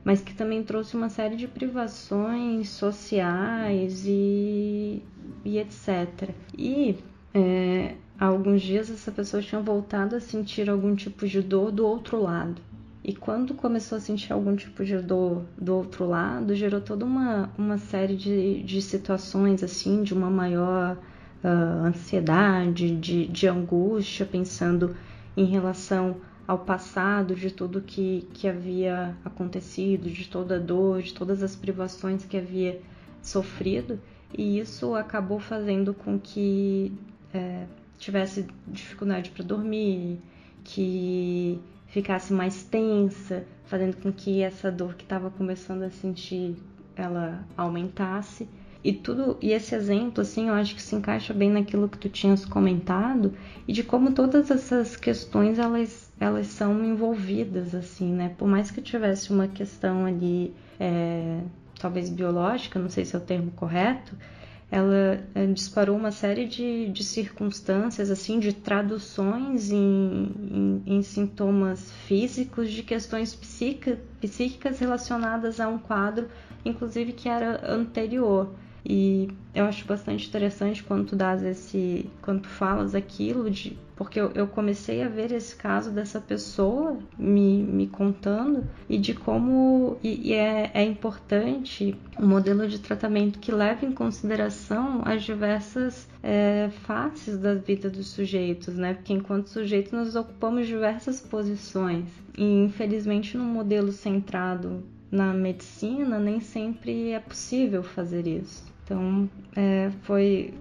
[SPEAKER 1] mas que também trouxe uma série de privações sociais e, e etc. E é, há alguns dias essa pessoa tinha voltado a sentir algum tipo de dor do outro lado. E quando começou a sentir algum tipo de dor do outro lado, gerou toda uma, uma série de, de situações, assim, de uma maior uh, ansiedade, de, de angústia, pensando em relação ao passado, de tudo que, que havia acontecido, de toda a dor, de todas as privações que havia sofrido. E isso acabou fazendo com que é, tivesse dificuldade para dormir, que ficasse mais tensa, fazendo com que essa dor que estava começando a sentir ela aumentasse. E tudo, e esse exemplo assim, eu acho que se encaixa bem naquilo que tu tinhas comentado e de como todas essas questões elas elas são envolvidas assim, né? Por mais que tivesse uma questão ali é, talvez biológica, não sei se é o termo correto, ela eh, disparou uma série de, de circunstâncias, assim, de traduções em, em, em sintomas físicos de questões psíquica, psíquicas relacionadas a um quadro, inclusive que era anterior. E eu acho bastante interessante quando tu dás esse, quando tu falas aquilo de porque eu, eu, comecei a ver esse caso dessa pessoa me, me contando e de como e, e é, é, importante um modelo de tratamento que leve em consideração as diversas é, faces da vida dos sujeitos, né? Porque enquanto sujeitos nós ocupamos diversas posições e infelizmente no modelo centrado na medicina nem sempre é possível fazer isso. Então é, foi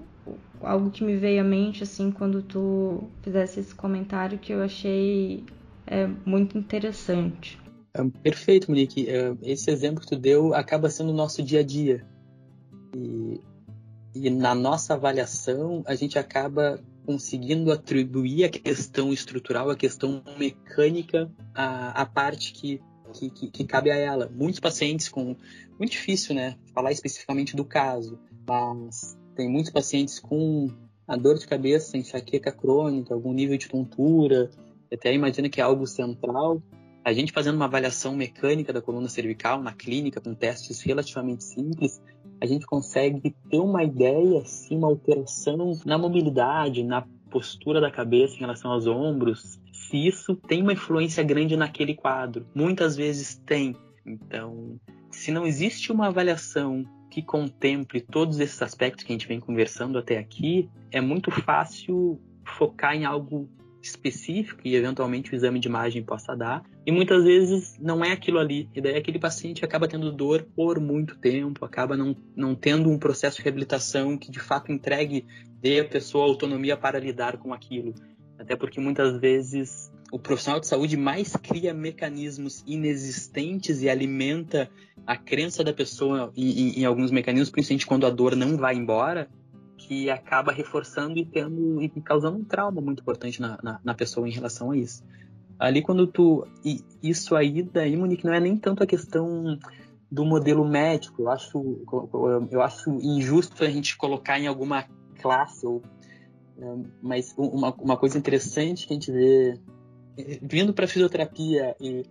[SPEAKER 1] algo que me veio à mente assim quando tu fizesse esse comentário que eu achei é, muito interessante.
[SPEAKER 2] É, perfeito, Monique. É, esse exemplo que tu deu acaba sendo o nosso dia a dia. E, e na nossa avaliação, a gente acaba conseguindo atribuir a questão estrutural, a questão mecânica, a, a parte que, que, que, que cabe a ela. Muitos pacientes com. Muito difícil, né? Falar especificamente do caso, mas tem muitos pacientes com a dor de cabeça, enxaqueca crônica, algum nível de tontura, até imagina que é algo central. A gente fazendo uma avaliação mecânica da coluna cervical na clínica, com testes relativamente simples, a gente consegue ter uma ideia, sim, uma alteração na mobilidade, na postura da cabeça em relação aos ombros, se isso tem uma influência grande naquele quadro. Muitas vezes tem. Então, se não existe uma avaliação que contemple todos esses aspectos que a gente vem conversando até aqui, é muito fácil focar em algo específico e eventualmente o exame de imagem possa dar. E muitas vezes não é aquilo ali. E daí aquele paciente acaba tendo dor por muito tempo, acaba não, não tendo um processo de reabilitação que de fato entregue dê a pessoa autonomia para lidar com aquilo. Até porque muitas vezes o profissional de saúde mais cria mecanismos inexistentes e alimenta a crença da pessoa em, em, em alguns mecanismos, principalmente quando a dor não vai embora, que acaba reforçando e tendo e causando um trauma muito importante na, na, na pessoa em relação a isso. Ali quando tu e isso aí daí Monique não é nem tanto a questão do modelo médico. Eu acho eu acho injusto a gente colocar em alguma classe ou mas uma, uma coisa interessante que a gente vê vindo para fisioterapia e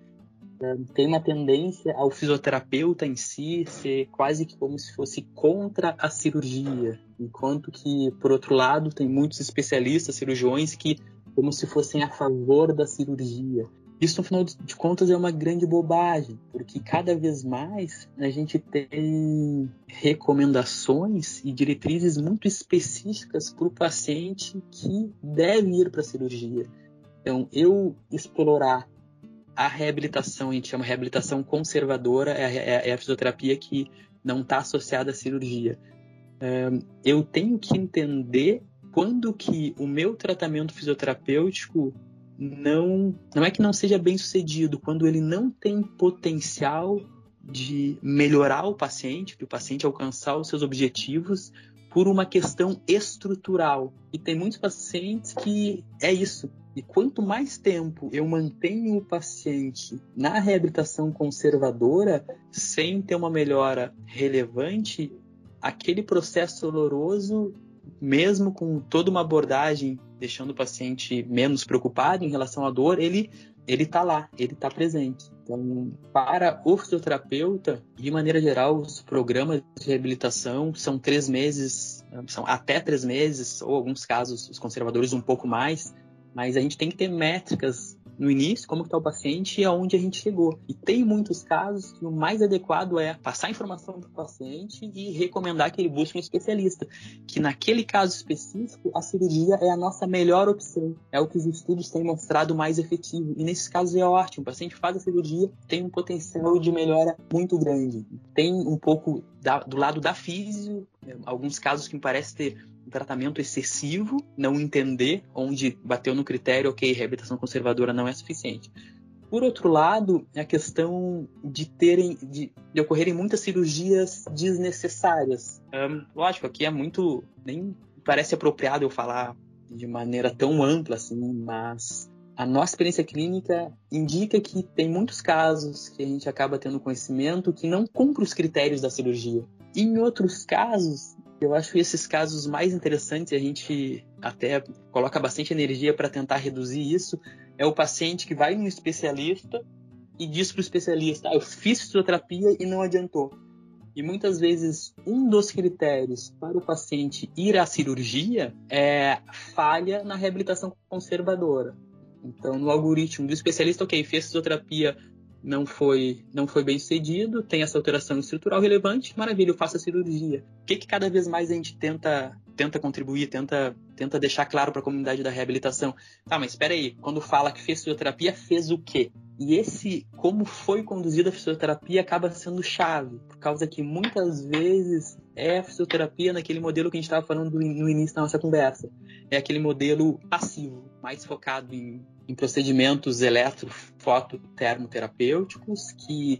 [SPEAKER 2] tem uma tendência ao fisioterapeuta em si ser quase que como se fosse contra a cirurgia, enquanto que, por outro lado, tem muitos especialistas, cirurgiões, que como se fossem a favor da cirurgia. Isso, no final de contas, é uma grande bobagem, porque cada vez mais a gente tem recomendações e diretrizes muito específicas para o paciente que deve ir para a cirurgia. Então, eu explorar a reabilitação, a gente chama reabilitação conservadora, é, é, é a fisioterapia que não está associada à cirurgia. eu tenho que entender quando que o meu tratamento fisioterapêutico não não é que não seja bem sucedido, quando ele não tem potencial de melhorar o paciente, para o paciente alcançar os seus objetivos por uma questão estrutural. E tem muitos pacientes que é isso. E quanto mais tempo eu mantenho o paciente na reabilitação conservadora, sem ter uma melhora relevante, aquele processo doloroso, mesmo com toda uma abordagem deixando o paciente menos preocupado em relação à dor, ele ele está lá, ele está presente. Então, para o fisioterapeuta, de maneira geral, os programas de reabilitação são três meses, são até três meses, ou alguns casos, os conservadores um pouco mais, mas a gente tem que ter métricas no início, como está o paciente e aonde a gente chegou. E tem muitos casos que o mais adequado é passar informação para o paciente e recomendar que ele busque um especialista. Que naquele caso específico, a cirurgia é a nossa melhor opção. É o que os estudos têm mostrado mais efetivo. E nesses casos é ótimo. O paciente faz a cirurgia, tem um potencial de melhora muito grande. Tem um pouco da, do lado da físio, alguns casos que me parece ter um tratamento excessivo, não entender onde bateu no critério, ok, reabilitação conservadora não é suficiente. Por outro lado, a questão de terem, de, de ocorrerem muitas cirurgias desnecessárias. Um, lógico, aqui é muito, nem parece apropriado eu falar de maneira tão ampla assim, mas a nossa experiência clínica indica que tem muitos casos que a gente acaba tendo conhecimento que não cumpre os critérios da cirurgia. Em outros casos, eu acho esses casos mais interessantes, a gente até coloca bastante energia para tentar reduzir isso, é o paciente que vai num especialista e diz para o especialista: ah, eu fiz fisioterapia e não adiantou. E muitas vezes um dos critérios para o paciente ir à cirurgia é falha na reabilitação conservadora. Então, no algoritmo do especialista, ok, fez fisioterapia não foi não foi bem sucedido, tem essa alteração estrutural relevante, maravilha, eu faço a cirurgia. O que, que cada vez mais a gente tenta tenta contribuir, tenta tenta deixar claro para a comunidade da reabilitação? Tá, mas espera aí, quando fala que fez fisioterapia, fez o quê? E esse como foi conduzida a fisioterapia acaba sendo chave, por causa que muitas vezes é a fisioterapia naquele modelo que a gente estava falando no início da nossa conversa. É aquele modelo passivo, mais focado em em procedimentos eletrofototermoterapêuticos que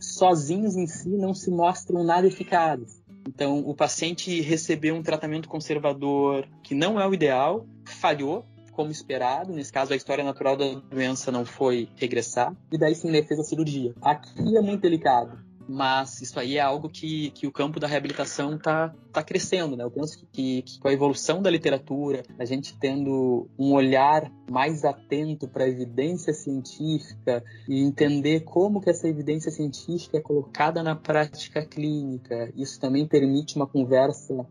[SPEAKER 2] sozinhos em si não se mostram nada eficazes. Então, o paciente recebeu um tratamento conservador que não é o ideal, falhou, como esperado. Nesse caso, a história natural da doença não foi regressar, e daí sim ele fez a cirurgia. Aqui é muito delicado, mas isso aí é algo que, que o campo da reabilitação está tá crescendo, né? Eu penso que, que, com a evolução da literatura, a gente tendo um olhar mais atento para a evidência científica e entender como que essa evidência científica é colocada na prática clínica, isso também permite uma conversa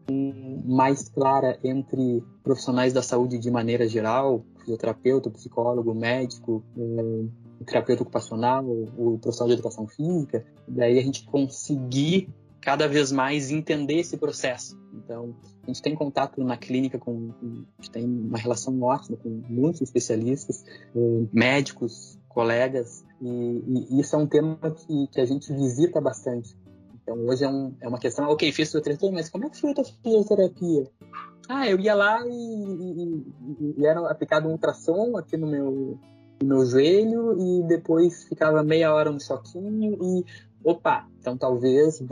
[SPEAKER 2] mais clara entre profissionais da saúde de maneira geral, fisioterapeuta, psicólogo, médico, eh, terapeuta ocupacional, o profissional de educação física, daí a gente conseguir cada vez mais entender esse processo. Então, a gente tem contato na clínica com, a gente tem uma relação ótima com muitos especialistas, eh, médicos, colegas, e, e isso é um tema que, que a gente visita bastante. Então, hoje é, um, é uma questão, ok, fiz fisioterapia, mas como é que foi a fisioterapia? Ah, eu ia lá e, e, e era aplicado um ultrassom aqui no meu meu joelho e depois ficava meia hora no choquinho e opa, então talvez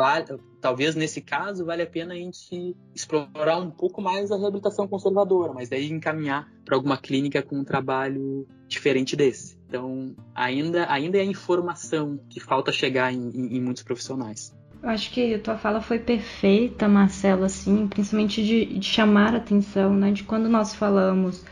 [SPEAKER 2] talvez nesse caso vale a pena a gente explorar um pouco mais a reabilitação conservadora, mas daí encaminhar para alguma clínica com um trabalho diferente desse. Então ainda ainda é informação que falta chegar em, em, em muitos profissionais.
[SPEAKER 1] Eu acho que a tua fala foi perfeita, Marcelo, assim, principalmente de, de chamar a atenção, né, de quando nós falamos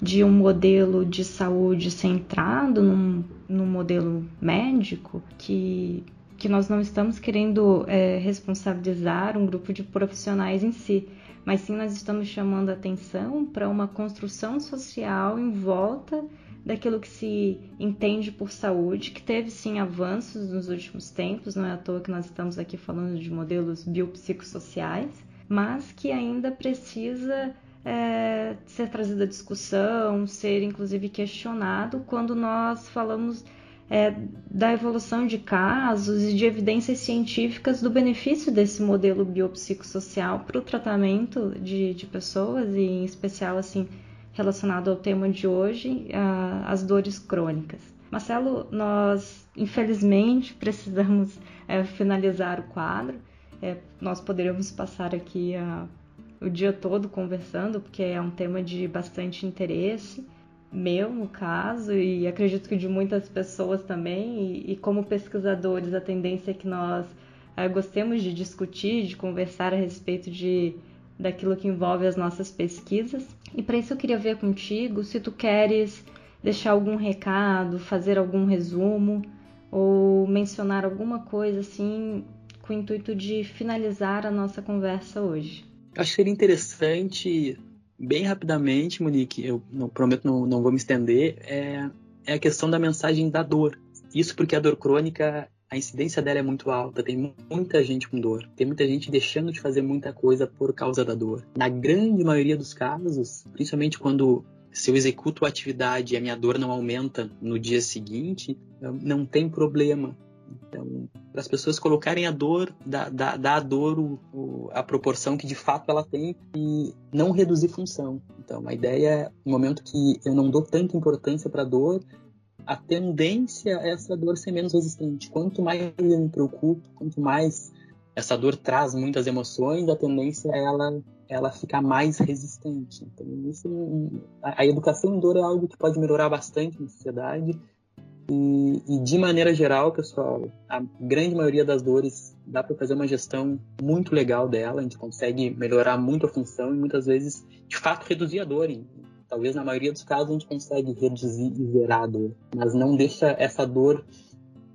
[SPEAKER 1] de um modelo de saúde centrado num, num modelo médico que que nós não estamos querendo é, responsabilizar um grupo de profissionais em si, mas sim nós estamos chamando atenção para uma construção social em volta daquilo que se entende por saúde, que teve sim avanços nos últimos tempos, não é à toa que nós estamos aqui falando de modelos biopsicossociais, mas que ainda precisa é, ser trazido à discussão, ser inclusive questionado quando nós falamos é, da evolução de casos e de evidências científicas do benefício desse modelo biopsicossocial para o tratamento de, de, pessoas e em especial assim relacionado ao tema de hoje, a, as dores crônicas. Marcelo, nós infelizmente precisamos é, finalizar o quadro. É, nós poderíamos passar aqui a, o dia todo conversando, porque é um tema de bastante interesse meu, no caso, e acredito que de muitas pessoas também, e, e como pesquisadores, a tendência é que nós é, gostemos de discutir, de conversar a respeito de daquilo que envolve as nossas pesquisas. E para isso eu queria ver contigo se tu queres deixar algum recado, fazer algum resumo ou mencionar alguma coisa assim com o intuito de finalizar a nossa conversa hoje.
[SPEAKER 2] Acho que seria interessante bem rapidamente, Monique, eu não, prometo não, não vou me estender, é, é a questão da mensagem da dor. Isso porque a dor crônica, a incidência dela é muito alta, tem muita gente com dor, tem muita gente deixando de fazer muita coisa por causa da dor. Na grande maioria dos casos, principalmente quando se eu executo a atividade e a minha dor não aumenta no dia seguinte, não tem problema. Então, para as pessoas colocarem a dor, dar, a dor o, o, a proporção que de fato ela tem e não reduzir função. Então, a ideia é, no momento que eu não dou tanta importância para a dor, a tendência é essa dor ser menos resistente. Quanto mais eu me preocupo, quanto mais essa dor traz muitas emoções, a tendência é ela ela ficar mais resistente. Então, isso, a, a educação em dor é algo que pode melhorar bastante na sociedade e, e, de maneira geral, pessoal, a grande maioria das dores dá para fazer uma gestão muito legal dela, a gente consegue melhorar muito a função e muitas vezes, de fato, reduzir a dor. E, talvez na maioria dos casos a gente consegue reduzir e zerar a dor, mas não deixa essa dor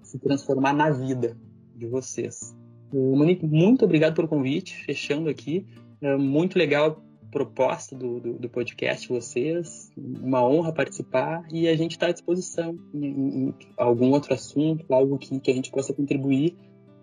[SPEAKER 2] se transformar na vida de vocês. Monique, muito obrigado pelo convite, fechando aqui. É muito legal proposta do, do, do, podcast vocês, uma honra participar e a gente está à disposição em, em, algum outro assunto, algo que, que a gente possa contribuir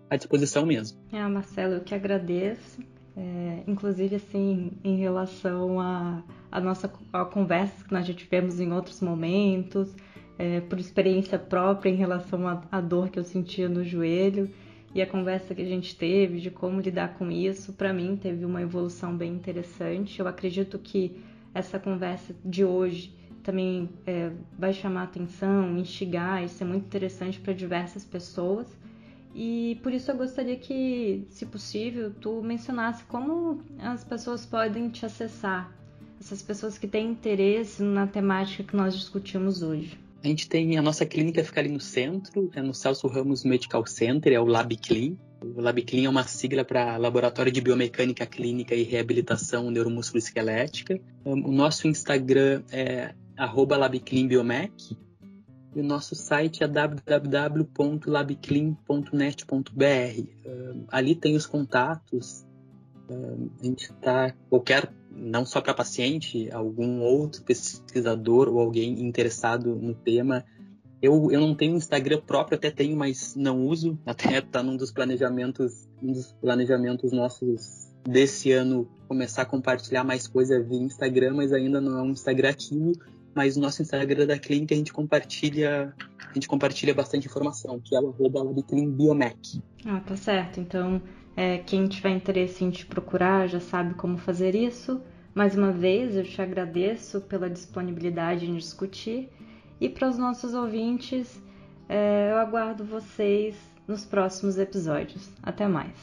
[SPEAKER 2] à disposição mesmo.
[SPEAKER 1] Ah, Marcelo, eu que agradeço. É, inclusive, assim, em relação à a, a, nossa a conversa que nós já tivemos em outros momentos, é, por experiência própria em relação à dor que eu sentia no joelho e a conversa que a gente teve de como lidar com isso, para mim teve uma evolução bem interessante. Eu acredito que essa conversa de hoje também é, vai chamar atenção, instigar, isso é muito interessante para diversas pessoas. E por isso eu gostaria que, se possível, tu mencionasse como as pessoas podem te acessar, essas pessoas que têm interesse na temática que nós discutimos hoje.
[SPEAKER 2] A gente tem a nossa clínica fica ali no centro, é no Celso Ramos Medical Center, é o LabClean. O LabClean é uma sigla para Laboratório de Biomecânica Clínica e Reabilitação Neuromusculoesquelética. O nosso Instagram é @labcleanbiomec e o nosso site é www.labclean.net.br. ali tem os contatos. a gente está qualquer não só para paciente, algum outro pesquisador ou alguém interessado no tema. Eu, eu não tenho Instagram próprio, até tenho, mas não uso. Até está num dos planejamentos, um dos planejamentos nossos desse ano começar a compartilhar mais coisa via Instagram, mas ainda não é um Instagram ativo. Mas o nosso Instagram da clínica a gente compartilha, a gente compartilha bastante informação, que é o arroba.
[SPEAKER 1] Ah, tá certo. Então, é, quem tiver interesse em te procurar já sabe como fazer isso. Mais uma vez, eu te agradeço pela disponibilidade em discutir E para os nossos ouvintes, é, eu aguardo vocês nos próximos episódios. Até mais!